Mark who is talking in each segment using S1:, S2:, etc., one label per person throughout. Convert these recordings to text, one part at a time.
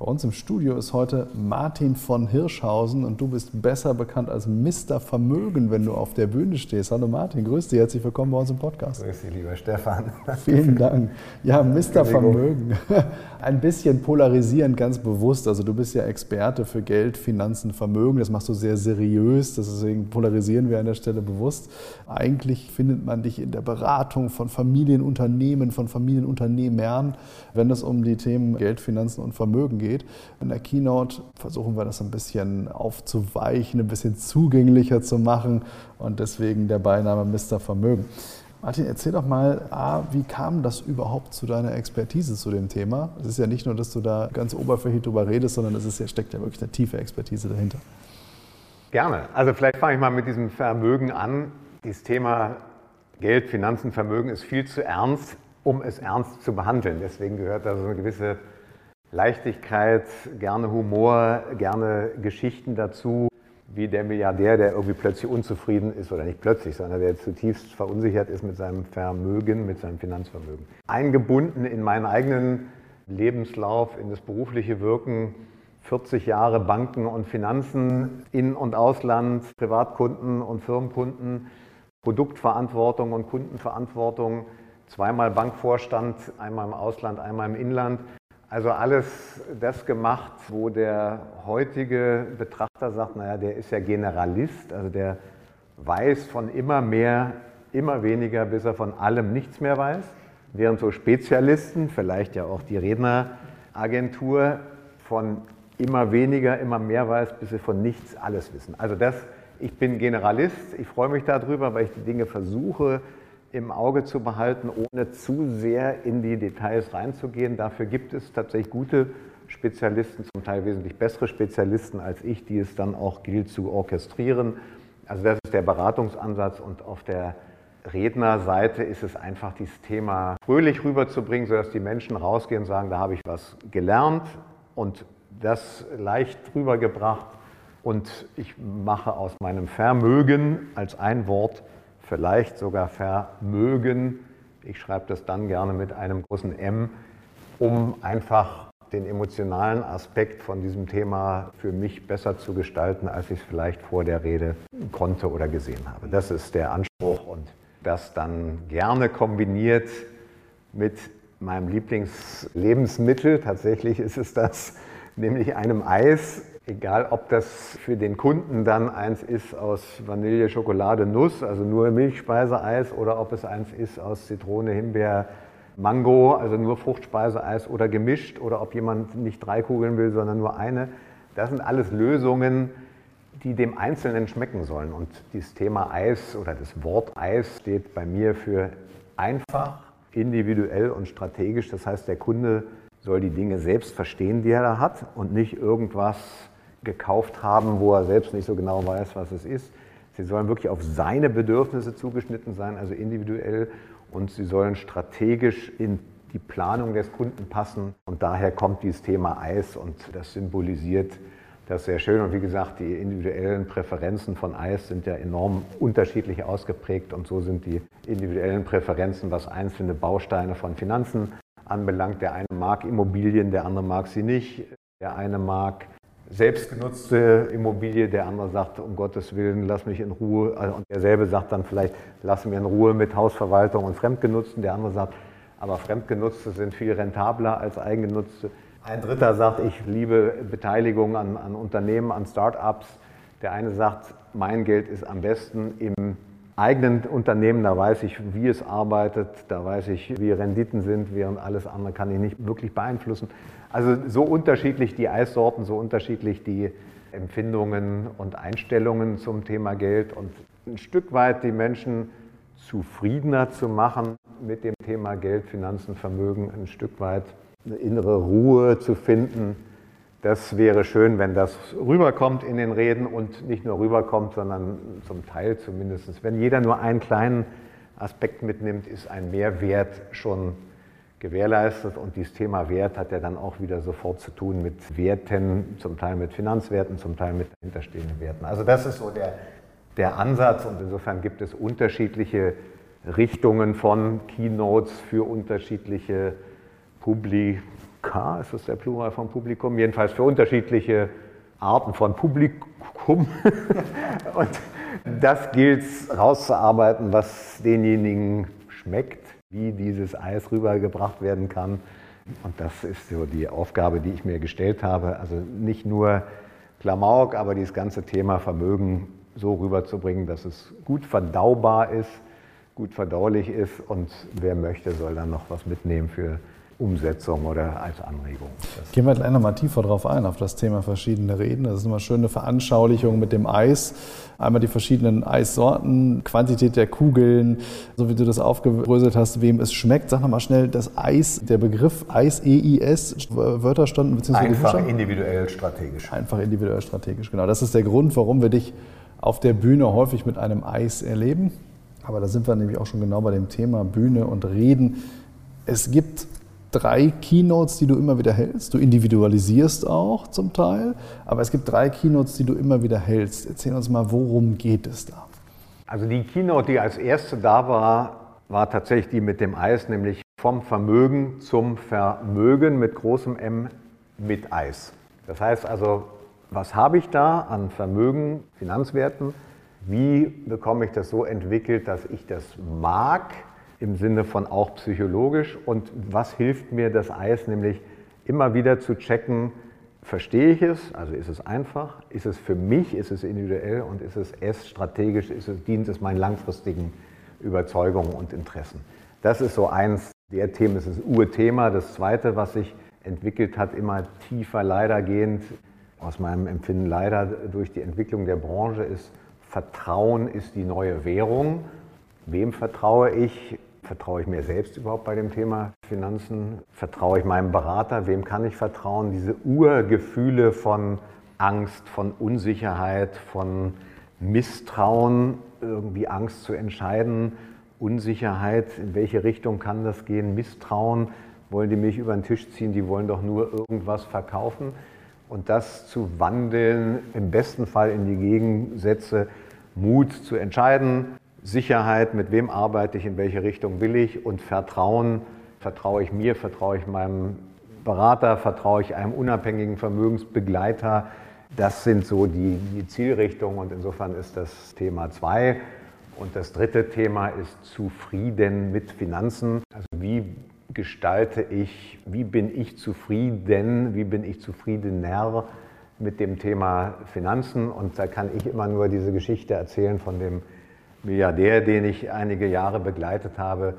S1: Bei uns im Studio ist heute Martin von Hirschhausen und du bist besser bekannt als Mr. Vermögen, wenn du auf der Bühne stehst. Hallo Martin, grüß dich, herzlich willkommen bei uns im Podcast.
S2: Grüß dich, lieber Stefan.
S1: Vielen Dank. Ja, Mr. Vermögen. Ein bisschen polarisierend, ganz bewusst. Also du bist ja Experte für Geld, Finanzen, Vermögen. Das machst du sehr seriös, deswegen polarisieren wir an der Stelle bewusst. Eigentlich findet man dich in der Beratung von Familienunternehmen, von Familienunternehmern, wenn es um die Themen Geld, Finanzen und Vermögen geht. In der Keynote versuchen wir das ein bisschen aufzuweichen, ein bisschen zugänglicher zu machen und deswegen der Beiname Mr. Vermögen. Martin, erzähl doch mal, A, wie kam das überhaupt zu deiner Expertise zu dem Thema? Es ist ja nicht nur, dass du da ganz oberflächlich drüber redest, sondern es ja, steckt ja wirklich eine tiefe Expertise dahinter.
S2: Gerne. Also vielleicht fange ich mal mit diesem Vermögen an. Dieses Thema Geld, Finanzen, Vermögen ist viel zu ernst, um es ernst zu behandeln. Deswegen gehört da so eine gewisse Leichtigkeit, gerne Humor, gerne Geschichten dazu, wie der Milliardär, der irgendwie plötzlich unzufrieden ist, oder nicht plötzlich, sondern der zutiefst verunsichert ist mit seinem Vermögen, mit seinem Finanzvermögen. Eingebunden in meinen eigenen Lebenslauf, in das berufliche Wirken, 40 Jahre Banken und Finanzen, In- und Ausland, Privatkunden und Firmenkunden, Produktverantwortung und Kundenverantwortung, zweimal Bankvorstand, einmal im Ausland, einmal im Inland. Also alles das gemacht, wo der heutige Betrachter sagt, naja, der ist ja Generalist, also der weiß von immer mehr, immer weniger, bis er von allem nichts mehr weiß. Während so Spezialisten, vielleicht ja auch die Redneragentur, von immer weniger, immer mehr weiß, bis sie von nichts alles wissen. Also das, ich bin Generalist, ich freue mich darüber, weil ich die Dinge versuche im Auge zu behalten, ohne zu sehr in die Details reinzugehen. Dafür gibt es tatsächlich gute Spezialisten, zum Teil wesentlich bessere Spezialisten als ich, die es dann auch gilt zu orchestrieren. Also das ist der Beratungsansatz und auf der Rednerseite ist es einfach dieses Thema fröhlich rüberzubringen, sodass die Menschen rausgehen und sagen, da habe ich was gelernt und das leicht rübergebracht und ich mache aus meinem Vermögen als ein Wort vielleicht sogar Vermögen. Ich schreibe das dann gerne mit einem großen M, um einfach den emotionalen Aspekt von diesem Thema für mich besser zu gestalten, als ich es vielleicht vor der Rede konnte oder gesehen habe. Das ist der Anspruch und das dann gerne kombiniert mit meinem Lieblingslebensmittel. Tatsächlich ist es das, nämlich einem Eis, Egal, ob das für den Kunden dann eins ist aus Vanille, Schokolade, Nuss, also nur Milchspeiseeis, oder ob es eins ist aus Zitrone, Himbeer, Mango, also nur Fruchtspeiseeis oder gemischt, oder ob jemand nicht drei Kugeln will, sondern nur eine. Das sind alles Lösungen, die dem Einzelnen schmecken sollen. Und dieses Thema Eis oder das Wort Eis steht bei mir für einfach, individuell und strategisch. Das heißt, der Kunde soll die Dinge selbst verstehen, die er da hat und nicht irgendwas gekauft haben, wo er selbst nicht so genau weiß, was es ist. Sie sollen wirklich auf seine Bedürfnisse zugeschnitten sein, also individuell, und sie sollen strategisch in die Planung des Kunden passen. Und daher kommt dieses Thema Eis und das symbolisiert das sehr schön. Und wie gesagt, die individuellen Präferenzen von Eis sind ja enorm unterschiedlich ausgeprägt und so sind die individuellen Präferenzen, was einzelne Bausteine von Finanzen anbelangt. Der eine mag Immobilien, der andere mag sie nicht. Der eine mag selbstgenutzte Immobilie, der andere sagt, um Gottes Willen, lass mich in Ruhe. Also, und derselbe sagt dann vielleicht, lass mich in Ruhe mit Hausverwaltung und Fremdgenutzten. Der andere sagt, aber Fremdgenutzte sind viel rentabler als Eigengenutzte. Ein Dritter sagt, ich liebe Beteiligung an, an Unternehmen, an Start-ups. Der eine sagt, mein Geld ist am besten im eigenen Unternehmen, da weiß ich, wie es arbeitet, da weiß ich, wie Renditen sind, während alles andere kann ich nicht wirklich beeinflussen. Also so unterschiedlich die Eissorten, so unterschiedlich die Empfindungen und Einstellungen zum Thema Geld und ein Stück weit die Menschen zufriedener zu machen mit dem Thema Geld, Finanzen, Vermögen, ein Stück weit eine innere Ruhe zu finden, Das wäre schön, wenn das rüberkommt in den Reden und nicht nur rüberkommt, sondern zum Teil zumindest. Wenn jeder nur einen kleinen Aspekt mitnimmt, ist ein Mehrwert schon gewährleistet. Und dieses Thema Wert hat ja dann auch wieder sofort zu tun mit Werten, zum Teil mit Finanzwerten, zum Teil mit dahinterstehenden Werten. Also das ist so der, der Ansatz und insofern gibt es unterschiedliche Richtungen von Keynotes für unterschiedliche Publika, ist das der Plural von Publikum? Jedenfalls für unterschiedliche Arten von Publikum. und das gilt rauszuarbeiten, was denjenigen schmeckt wie dieses Eis rübergebracht werden kann. Und das ist so die Aufgabe, die ich mir gestellt habe. Also nicht nur Klamauk, aber dieses ganze Thema Vermögen so rüberzubringen, dass es gut verdaubar ist, gut verdaulich ist und wer möchte, soll dann noch was mitnehmen für Umsetzung oder als Anregung.
S1: Das Gehen wir gleich nochmal tiefer drauf ein, auf das Thema verschiedene Reden. Das ist immer schöne Veranschaulichung mit dem Eis. Einmal die verschiedenen Eissorten, Quantität der Kugeln, so wie du das aufgebröselt hast, wem es schmeckt. Sag nochmal schnell, das Eis, der Begriff Eis, EIS, Wörter standen
S2: beziehungsweise Einfach individuell strategisch.
S1: Einfach individuell strategisch, genau. Das ist der Grund, warum wir dich auf der Bühne häufig mit einem Eis erleben. Aber da sind wir nämlich auch schon genau bei dem Thema Bühne und Reden. Es gibt drei Keynotes, die du immer wieder hältst. Du individualisierst auch zum Teil, aber es gibt drei Keynotes, die du immer wieder hältst. Erzähl uns mal, worum geht es da?
S2: Also die Keynote, die als erste da war, war tatsächlich die mit dem Eis, nämlich vom Vermögen zum Vermögen mit großem M mit Eis. Das heißt also, was habe ich da an Vermögen, Finanzwerten? Wie bekomme ich das so entwickelt, dass ich das mag? Im Sinne von auch psychologisch. Und was hilft mir das Eis, nämlich immer wieder zu checken, verstehe ich es, also ist es einfach, ist es für mich, ist es individuell und ist es es strategisch, ist es, dient es meinen langfristigen Überzeugungen und Interessen. Das ist so eins der Themen, das ist das Urthema. Das zweite, was sich entwickelt hat, immer tiefer leider gehend, aus meinem Empfinden leider durch die Entwicklung der Branche, ist Vertrauen ist die neue Währung. Wem vertraue ich? Vertraue ich mir selbst überhaupt bei dem Thema Finanzen? Vertraue ich meinem Berater? Wem kann ich vertrauen? Diese Urgefühle von Angst, von Unsicherheit, von Misstrauen, irgendwie Angst zu entscheiden, Unsicherheit, in welche Richtung kann das gehen, Misstrauen, wollen die mich über den Tisch ziehen, die wollen doch nur irgendwas verkaufen. Und das zu wandeln, im besten Fall in die Gegensätze, Mut zu entscheiden, Sicherheit, mit wem arbeite ich, in welche Richtung will ich und Vertrauen, vertraue ich mir, vertraue ich meinem Berater, vertraue ich einem unabhängigen Vermögensbegleiter. Das sind so die, die Zielrichtungen und insofern ist das Thema zwei. Und das dritte Thema ist zufrieden mit Finanzen. Also wie gestalte ich, wie bin ich zufrieden, wie bin ich zufriedener mit dem Thema Finanzen? Und da kann ich immer nur diese Geschichte erzählen von dem Milliardär, den ich einige Jahre begleitet habe,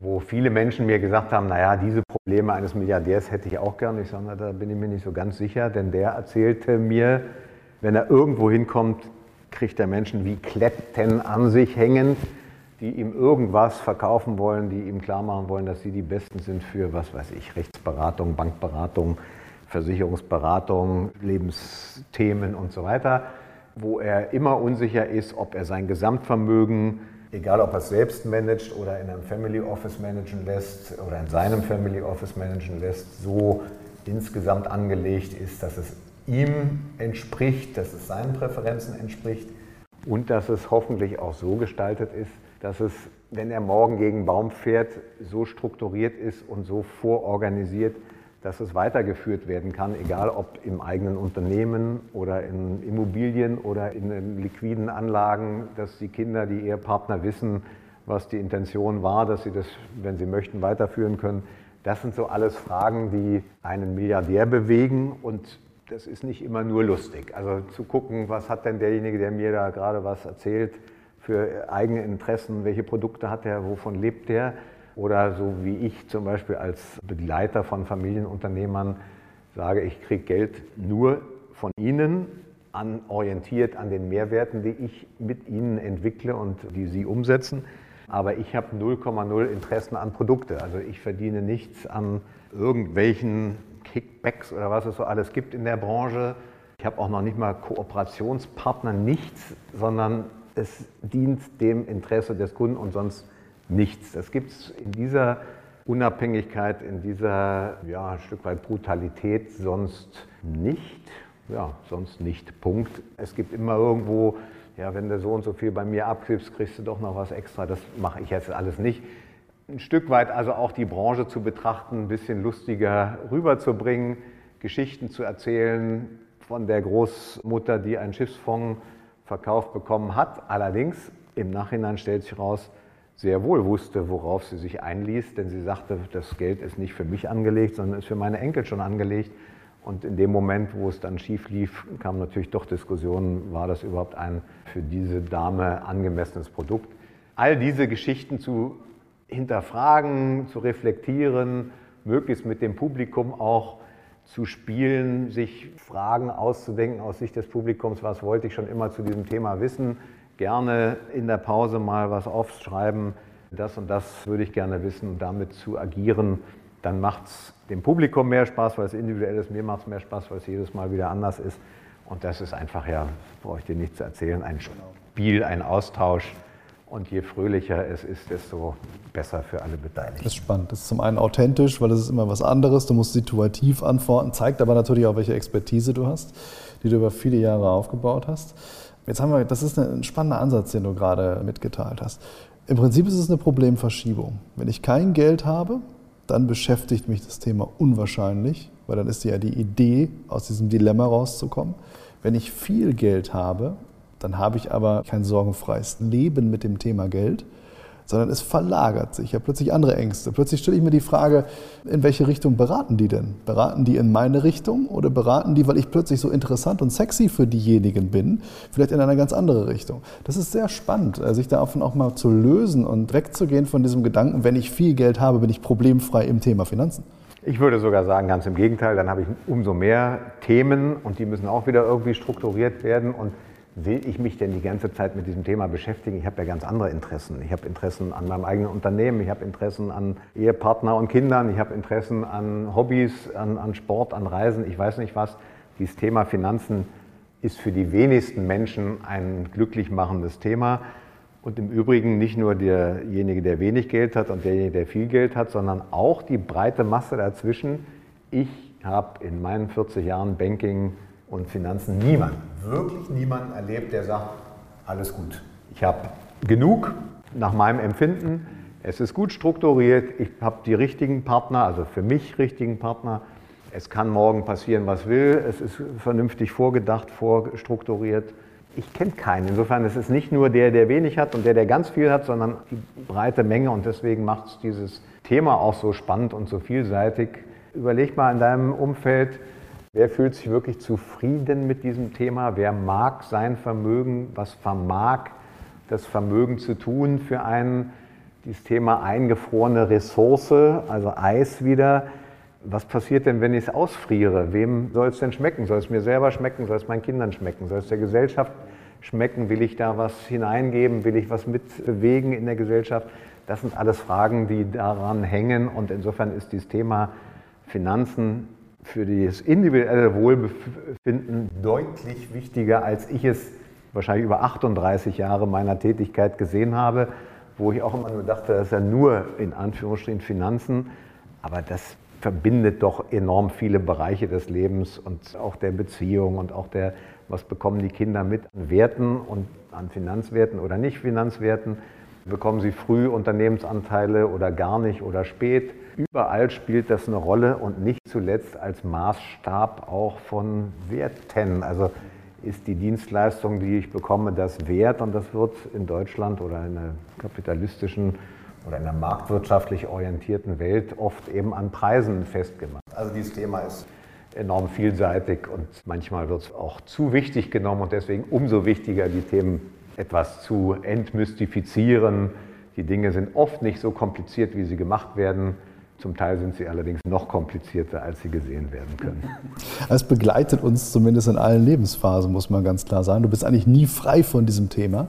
S2: wo viele Menschen mir gesagt haben, naja, diese Probleme eines Milliardärs hätte ich auch gern. Ich sage, da bin ich mir nicht so ganz sicher, denn der erzählte mir, wenn er irgendwo hinkommt, kriegt er Menschen wie Kletten an sich hängen, die ihm irgendwas verkaufen wollen, die ihm klar machen wollen, dass sie die Besten sind für, was weiß ich, Rechtsberatung, Bankberatung, Versicherungsberatung, Lebensthemen und so weiter wo er immer unsicher ist, ob er sein Gesamtvermögen, egal ob er es selbst managt oder in einem Family Office managen lässt oder in seinem Family Office managen lässt, so insgesamt angelegt ist, dass es ihm entspricht, dass es seinen Präferenzen entspricht und dass es hoffentlich auch so gestaltet ist, dass es, wenn er morgen gegen Baum fährt, so strukturiert ist und so vororganisiert, dass es weitergeführt werden kann, egal ob im eigenen Unternehmen oder in Immobilien oder in liquiden Anlagen, dass die Kinder, die Ehepartner wissen, was die Intention war, dass sie das, wenn sie möchten, weiterführen können. Das sind so alles Fragen, die einen Milliardär bewegen und das ist nicht immer nur lustig. Also zu gucken, was hat denn derjenige, der mir da gerade was erzählt, für eigene Interessen, welche Produkte hat er, wovon lebt er, oder so wie ich zum Beispiel als Begleiter von Familienunternehmern sage, ich kriege Geld nur von Ihnen, an, orientiert an den Mehrwerten, die ich mit Ihnen entwickle und die Sie umsetzen. Aber ich habe 0,0 Interessen an Produkte. Also ich verdiene nichts an irgendwelchen Kickbacks oder was es so alles gibt in der Branche. Ich habe auch noch nicht mal Kooperationspartner, nichts, sondern es dient dem Interesse des Kunden und sonst nichts. Das gibt es in dieser Unabhängigkeit, in dieser ja, ein Stück weit Brutalität sonst nicht. Ja, sonst nicht. Punkt. Es gibt immer irgendwo, ja, wenn du so und so viel bei mir abgibst, kriegst du doch noch was extra. Das mache ich jetzt alles nicht. Ein Stück weit also auch die Branche zu betrachten, ein bisschen lustiger rüberzubringen, Geschichten zu erzählen von der Großmutter, die einen Schiffsfonds verkauft bekommen hat. Allerdings im Nachhinein stellt sich heraus, sehr wohl wusste, worauf sie sich einließ, denn sie sagte, das Geld ist nicht für mich angelegt, sondern ist für meine Enkel schon angelegt. Und in dem Moment, wo es dann schief lief, kamen natürlich doch Diskussionen, war das überhaupt ein für diese Dame angemessenes Produkt. All diese Geschichten zu hinterfragen, zu reflektieren, möglichst mit dem Publikum auch zu spielen, sich Fragen auszudenken aus Sicht des Publikums, was wollte ich schon immer zu diesem Thema wissen, gerne in der Pause mal was aufschreiben, das und das würde ich gerne wissen und damit zu agieren, dann macht es dem Publikum mehr Spaß, weil es individuell ist, mir macht es mehr Spaß, weil es jedes Mal wieder anders ist. Und das ist einfach, ja, brauche ich dir nicht zu erzählen, ein Spiel, ein Austausch. Und je fröhlicher es ist, desto besser für alle Beteiligten.
S1: Das ist spannend. Das ist zum einen authentisch, weil das ist immer was anderes. Du musst situativ antworten, zeigt aber natürlich auch, welche Expertise du hast, die du über viele Jahre aufgebaut hast. Jetzt haben wir, das ist ein spannender Ansatz, den du gerade mitgeteilt hast. Im Prinzip ist es eine Problemverschiebung. Wenn ich kein Geld habe, dann beschäftigt mich das Thema unwahrscheinlich, weil dann ist ja die Idee, aus diesem Dilemma rauszukommen. Wenn ich viel Geld habe, dann habe ich aber kein sorgenfreies Leben mit dem Thema Geld, sondern es verlagert sich. Ich habe plötzlich andere Ängste. Plötzlich stelle ich mir die Frage, in welche Richtung beraten die denn? Beraten die in meine Richtung oder beraten die, weil ich plötzlich so interessant und sexy für diejenigen bin, vielleicht in eine ganz andere Richtung? Das ist sehr spannend, äh, sich davon auch mal zu lösen und wegzugehen von diesem Gedanken, wenn ich viel Geld habe, bin ich problemfrei im Thema Finanzen.
S2: Ich würde sogar sagen, ganz im Gegenteil, dann habe ich umso mehr Themen und die müssen auch wieder irgendwie strukturiert werden und will ich mich denn die ganze Zeit mit diesem Thema beschäftigen? Ich habe ja ganz andere Interessen. Ich habe Interessen an meinem eigenen Unternehmen, ich habe Interessen an Ehepartner und Kindern, ich habe Interessen an Hobbys, an, an, Sport, an Reisen, ich weiß nicht was. Dieses Thema Finanzen ist für die wenigsten Menschen ein glücklich machendes Thema. Und im Übrigen nicht nur derjenige, der wenig Geld hat und derjenige, der viel Geld hat, sondern auch die breite Masse dazwischen. Ich habe in meinen 40 Jahren Banking und Finanzen niemanden, wirklich niemanden erlebt, der sagt, alles gut. Ich habe genug nach meinem Empfinden. Es ist gut strukturiert. Ich habe die richtigen Partner, also für mich richtigen Partner. Es kann morgen passieren, was will. Es ist vernünftig vorgedacht, vorstrukturiert. Ich kenne keinen. Insofern ist es nicht nur der, der wenig hat und der, der ganz viel hat, sondern die breite Menge. Und deswegen macht es dieses Thema auch so spannend und so vielseitig. Überleg mal in deinem Umfeld, Wer fühlt sich wirklich zufrieden mit diesem Thema? Wer mag sein Vermögen? Was vermag das Vermögen zu tun für einen? Dieses Thema eingefrorene Ressource, also Eis wieder. Was passiert denn, wenn ich es ausfriere? Wem soll es denn schmecken? Soll es mir selber schmecken? Soll es meinen Kindern schmecken? Soll es der Gesellschaft schmecken? Will ich da was hineingeben? Will ich was mitbewegen in der Gesellschaft? Das sind alles Fragen, die daran hängen. Und insofern ist dieses Thema Finanzen für das individuelle Wohlbefinden deutlich wichtiger, als ich es wahrscheinlich über 38 Jahre meiner Tätigkeit gesehen habe, wo ich auch immer nur dachte, das ist ja nur in Anführungsstrichen Finanzen, aber das verbindet doch enorm viele Bereiche des Lebens und auch der Beziehung und auch der, was bekommen die Kinder mit an Werten und an Finanzwerten oder nicht Finanzwerten. Bekommen sie früh Unternehmensanteile oder gar nicht oder spät? Überall spielt das eine Rolle und nicht zuletzt als Maßstab auch von Werten. Also ist die Dienstleistung, die ich bekomme, das wert und das wird in Deutschland oder in einer kapitalistischen oder in einer marktwirtschaftlich orientierten Welt oft eben an Preisen festgemacht. Also dieses Thema ist enorm vielseitig und manchmal wird es auch zu wichtig genommen und deswegen umso wichtiger, die Themen etwas zu entmystifizieren. Die Dinge sind oft nicht so kompliziert, wie sie gemacht werden Zum Teil sind sie allerdings noch komplizierter, als sie gesehen werden können.
S1: Es begleitet uns zumindest in allen Lebensphasen, muss man ganz klar sagen. Du bist eigentlich nie frei von diesem Thema.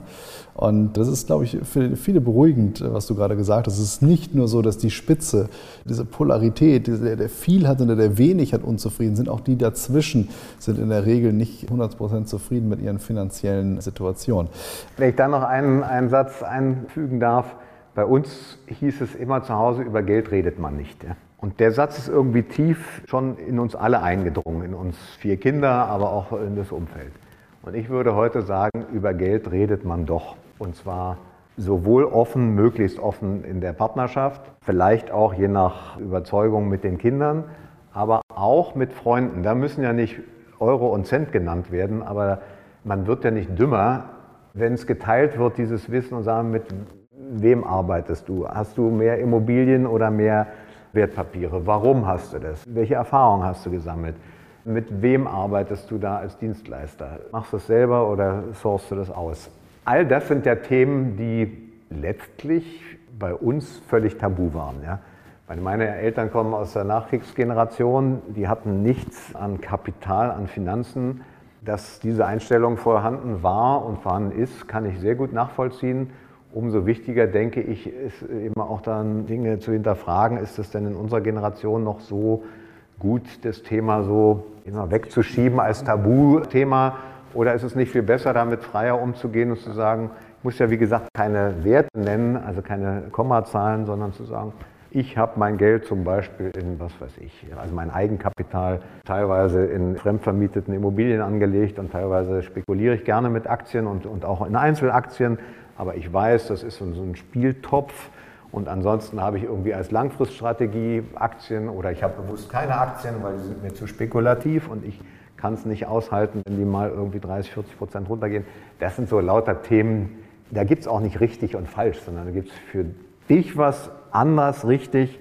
S1: Und das ist, glaube ich, für viele beruhigend, was du gerade gesagt hast. Es ist nicht nur so, dass die Spitze, diese Polarität, der, der viel hat und der wenig hat unzufrieden sind, auch die dazwischen sind in der Regel nicht 100% zufrieden mit ihren finanziellen Situationen.
S2: Wenn ich da noch einen, einen Satz einfügen darf, bei uns hieß es immer zu Hause, über Geld redet man nicht. Und der Satz ist irgendwie tief schon in uns alle eingedrungen, in uns vier Kinder, aber auch in das Umfeld. Und ich würde heute sagen, über Geld redet man doch. Und zwar sowohl offen, möglichst offen in der Partnerschaft, vielleicht auch je nach Überzeugung mit den Kindern, aber auch mit Freunden. Da müssen ja nicht Euro und Cent genannt werden, aber man wird ja nicht dümmer, wenn es geteilt wird, dieses Wissen und sagen, mit wem arbeitest du? Hast du mehr Immobilien oder mehr Wertpapiere? Warum hast du das? Welche Erfahrungen hast du gesammelt? Mit wem arbeitest du da als Dienstleister? Machst du das selber oder sourst du das aus? All das sind ja Themen, die letztlich bei uns völlig tabu waren. Ja? Meine Eltern kommen aus der Nachkriegsgeneration, die hatten nichts an Kapital, an Finanzen. Dass diese Einstellung vorhanden war und vorhanden ist, kann ich sehr gut nachvollziehen. Umso wichtiger, denke ich, ist immer auch dann Dinge zu hinterfragen. Ist es denn in unserer Generation noch so gut, das Thema so immer wegzuschieben als Tabuthema? Oder ist es nicht viel besser, damit freier umzugehen und zu sagen, ich muss ja wie gesagt keine Werte nennen, also keine Kommazahlen, sondern zu sagen, ich habe mein Geld zum Beispiel in, was weiß ich, also mein Eigenkapital teilweise in fremdvermieteten Immobilien angelegt und teilweise spekuliere ich gerne mit Aktien und, und auch in Einzelaktien. Aber ich weiß, das ist so ein Spieltopf. Und ansonsten habe ich irgendwie als Langfriststrategie Aktien oder ich habe bewusst keine Aktien, weil die sind mir zu spekulativ und ich kann es nicht aushalten, wenn die mal irgendwie 30, 40 Prozent runtergehen. Das sind so lauter Themen, da gibt es auch nicht richtig und falsch, sondern da gibt es für dich was anders richtig,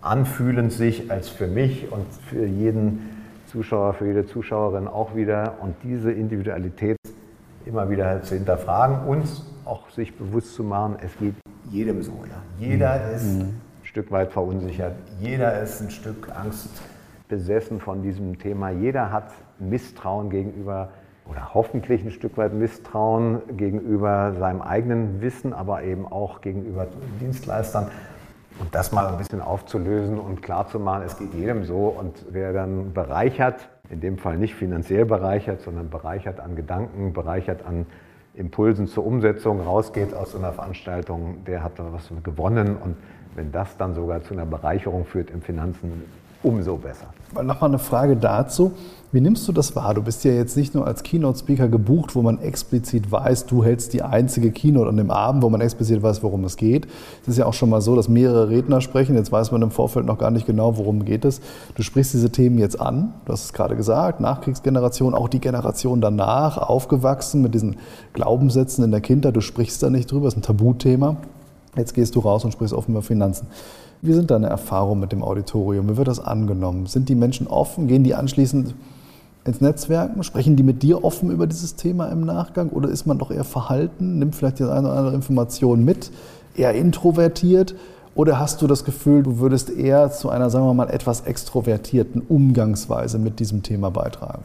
S2: anfühlend sich als für mich und für jeden Zuschauer, für jede Zuschauerin auch wieder. Und diese Individualität immer wieder zu hinterfragen und auch sich bewusst zu machen, es geht jedem so. Ja. Jeder mhm. ist mhm. ein Stück weit verunsichert, jeder ist ein Stück Angst besessen von diesem Thema, jeder hat Misstrauen gegenüber oder hoffentlich ein Stück weit Misstrauen gegenüber seinem eigenen Wissen, aber eben auch gegenüber Dienstleistern. Und das mal ein bisschen aufzulösen und klarzumachen, es geht jedem so. Und wer dann bereichert, in dem Fall nicht finanziell bereichert, sondern bereichert an Gedanken, bereichert an Impulsen zur Umsetzung rausgeht aus einer Veranstaltung, der hat da was gewonnen. Und wenn das dann sogar zu einer Bereicherung führt im Finanzen, umso besser.
S1: Nochmal eine Frage dazu. Wie nimmst du das wahr? Du bist ja jetzt nicht nur als Keynote-Speaker gebucht, wo man explizit weiß, du hältst die einzige Keynote an dem Abend, wo man explizit weiß, worum es geht. Es ist ja auch schon mal so, dass mehrere Redner sprechen. Jetzt weiß man im Vorfeld noch gar nicht genau, worum geht es. Du sprichst diese Themen jetzt an. Du hast es gerade gesagt, Nachkriegsgeneration, auch die Generation danach, aufgewachsen mit diesen Glaubenssätzen in der Kindheit. Du sprichst da nicht drüber, das ist ein Tabuthema. Jetzt gehst du raus und sprichst offen über Finanzen. Wie sind deine Erfahrungen mit dem Auditorium? Wie wird das angenommen? Sind die Menschen offen? Gehen die anschließend ins Netzwerk? Sprechen die mit dir offen über dieses Thema im Nachgang? Oder ist man doch eher verhalten? Nimmt vielleicht die eine oder andere Information mit? Eher introvertiert? Oder hast du das Gefühl, du würdest eher zu einer, sagen wir mal, etwas extrovertierten Umgangsweise mit diesem Thema beitragen?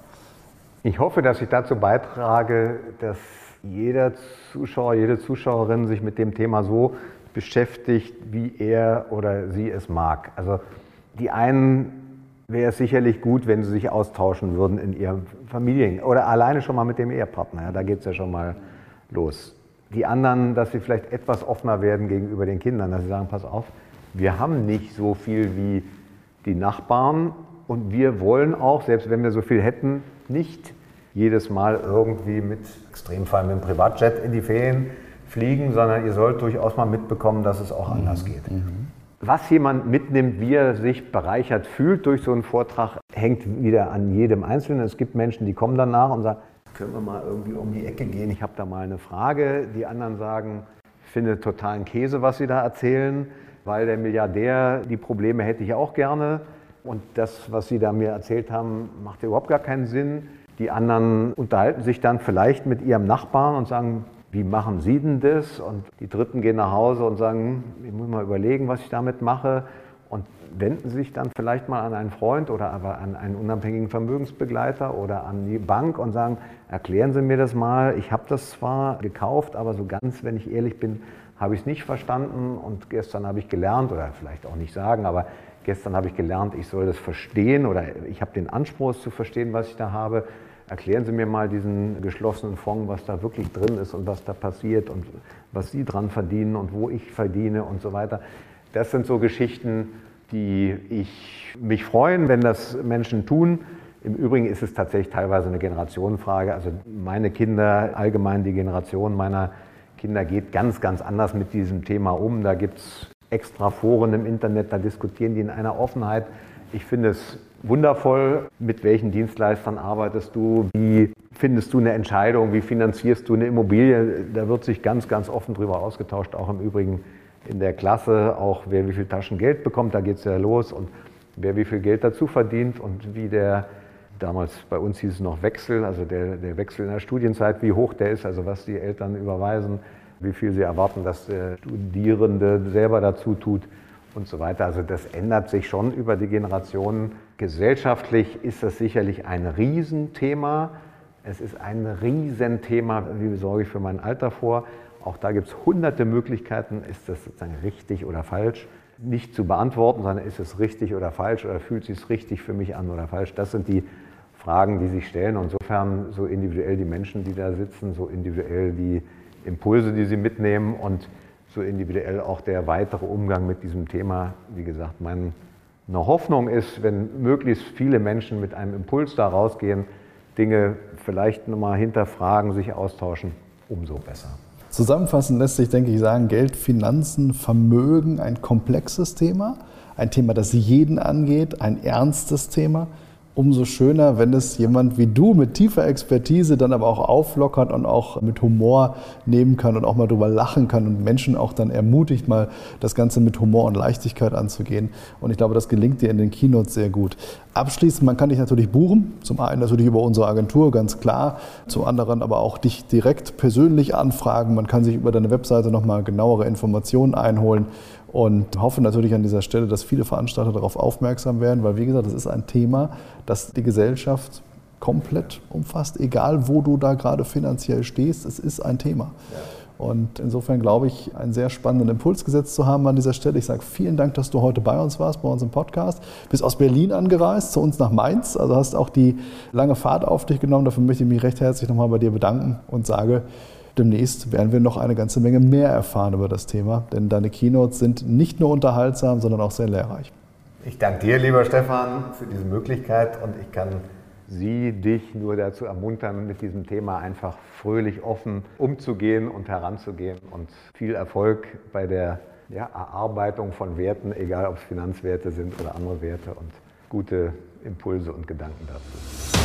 S2: Ich hoffe, dass ich dazu beitrage, dass jeder Zuschauer, jede Zuschauerin sich mit dem Thema so beschäftigt, wie er oder sie es mag. Also die einen wäre es sicherlich gut, wenn sie sich austauschen würden in ihren Familien oder alleine schon mal mit dem Ehepartner. Ja, da geht es ja schon mal los. Die anderen, dass sie vielleicht etwas offener werden gegenüber den Kindern, dass sie sagen, pass auf, wir haben nicht so viel wie die Nachbarn und wir wollen auch, selbst wenn wir so viel hätten, nicht jedes Mal irgendwie mit Extremfall mit dem Privatjet in die Ferien fliegen, sondern ihr sollt durchaus mal mitbekommen, dass es auch anders mhm. geht. Mhm. Was jemand mitnimmt, wie er sich bereichert fühlt durch so einen Vortrag, hängt wieder an jedem Einzelnen. Es gibt Menschen, die kommen danach und sagen, können wir mal irgendwie um die Ecke gehen, ich habe da mal eine Frage. Die anderen sagen, ich finde totalen Käse, was sie da erzählen, weil der Milliardär die Probleme hätte ich auch gerne. Und das, was Sie da mir erzählt haben, macht überhaupt gar keinen Sinn. Die anderen unterhalten sich dann vielleicht mit ihrem Nachbarn und sagen, wie machen Sie denn das? Und die Dritten gehen nach Hause und sagen, ich muss mal überlegen, was ich damit mache. und wenden sich dann vielleicht mal an einen Freund oder aber an einen unabhängigen Vermögensbegleiter oder an die Bank und sagen, erklären Sie mir das mal, ich habe das zwar gekauft, aber so ganz, wenn ich ehrlich bin, habe ich es nicht verstanden und gestern habe ich gelernt, oder vielleicht auch nicht sagen, aber gestern habe ich gelernt, ich soll das verstehen oder ich habe den Anspruch es zu verstehen, was ich da habe. Erklären Sie mir mal diesen geschlossenen Fonds, was da wirklich drin ist und was da passiert und was Sie dran verdienen und wo ich verdiene und so weiter. Das sind so Geschichten, die ich mich freuen, wenn das Menschen tun. Im Übrigen ist es tatsächlich teilweise eine Generationenfrage. Also meine Kinder, allgemein die Generation meiner Kinder geht ganz, ganz anders mit diesem Thema um. Da gibt es extra Foren im Internet, da diskutieren die in einer Offenheit. Ich finde es wundervoll, mit welchen Dienstleistern arbeitest du, wie findest du eine Entscheidung, wie finanzierst du eine Immobilie. Da wird sich ganz, ganz offen drüber ausgetauscht, auch im Übrigen in der Klasse, auch wer wie viel Taschen Geld bekommt, da geht es ja los und wer wie viel Geld dazu verdient und wie der, damals bei uns hieß es noch Wechsel, also der, der Wechsel in der Studienzeit, wie hoch der ist, also was die Eltern überweisen, wie viel sie erwarten, dass der Studierende selber dazu tut und so weiter. Also das ändert sich schon über die Generationen. Gesellschaftlich ist das sicherlich ein Riesenthema. Es ist ein Riesenthema, wie sorge ich für mein Alter vor. Auch da gibt es hunderte Möglichkeiten, ist das sozusagen richtig oder falsch, nicht zu beantworten, sondern ist es richtig oder falsch oder fühlt sich es richtig für mich an oder falsch. Das sind die Fragen, die sich stellen. Und insofern so individuell die Menschen, die da sitzen, so individuell die Impulse, die sie mitnehmen und so individuell auch der weitere Umgang mit diesem Thema. Wie gesagt, meine Hoffnung ist, wenn möglichst viele Menschen mit einem Impuls da rausgehen, Dinge vielleicht nochmal hinterfragen, sich austauschen, umso besser.
S1: Zusammenfassend lässt sich, denke ich, sagen, Geld, Finanzen, Vermögen, ein komplexes Thema, ein Thema, das jeden angeht, ein ernstes Thema umso schöner, wenn es jemand wie du mit tiefer Expertise dann aber auch auflockert und auch mit Humor nehmen kann und auch mal drüber lachen kann und Menschen auch dann ermutigt, mal das Ganze mit Humor und Leichtigkeit anzugehen. Und ich glaube, das gelingt dir in den Keynotes sehr gut. Abschließend, man kann dich natürlich buchen. Zum einen natürlich über unsere Agentur, ganz klar. Zum anderen aber auch dich direkt persönlich anfragen. Man kann sich über deine Webseite nochmal genauere Informationen einholen und hoffe natürlich an dieser Stelle, dass viele Veranstalter darauf aufmerksam werden, weil wie gesagt, das ist ein Thema, das die Gesellschaft komplett umfasst, egal wo du da gerade finanziell stehst, es ist ein Thema. Und insofern glaube ich, einen sehr spannenden Impuls gesetzt zu haben an dieser Stelle. Ich sage vielen Dank, dass du heute bei uns warst, bei uns im Podcast. Bist aus Berlin angereist, zu uns nach Mainz. Also hast auch die lange Fahrt auf dich genommen. Dafür möchte ich mich recht herzlich nochmal bei dir bedanken und sage, demnächst werden wir noch eine ganze Menge mehr erfahren über das Thema, denn deine Keynotes sind nicht nur unterhaltsam, sondern auch sehr lehrreich.
S2: Ich danke dir, lieber Stefan, für diese Möglichkeit und ich kann Sie, dich nur dazu ermuntern, mit diesem Thema einfach fröhlich offen umzugehen und heranzugehen und viel Erfolg bei der ja, Erarbeitung von Werten, egal ob es Finanzwerte sind oder andere Werte und gute Impulse und Gedanken dazu.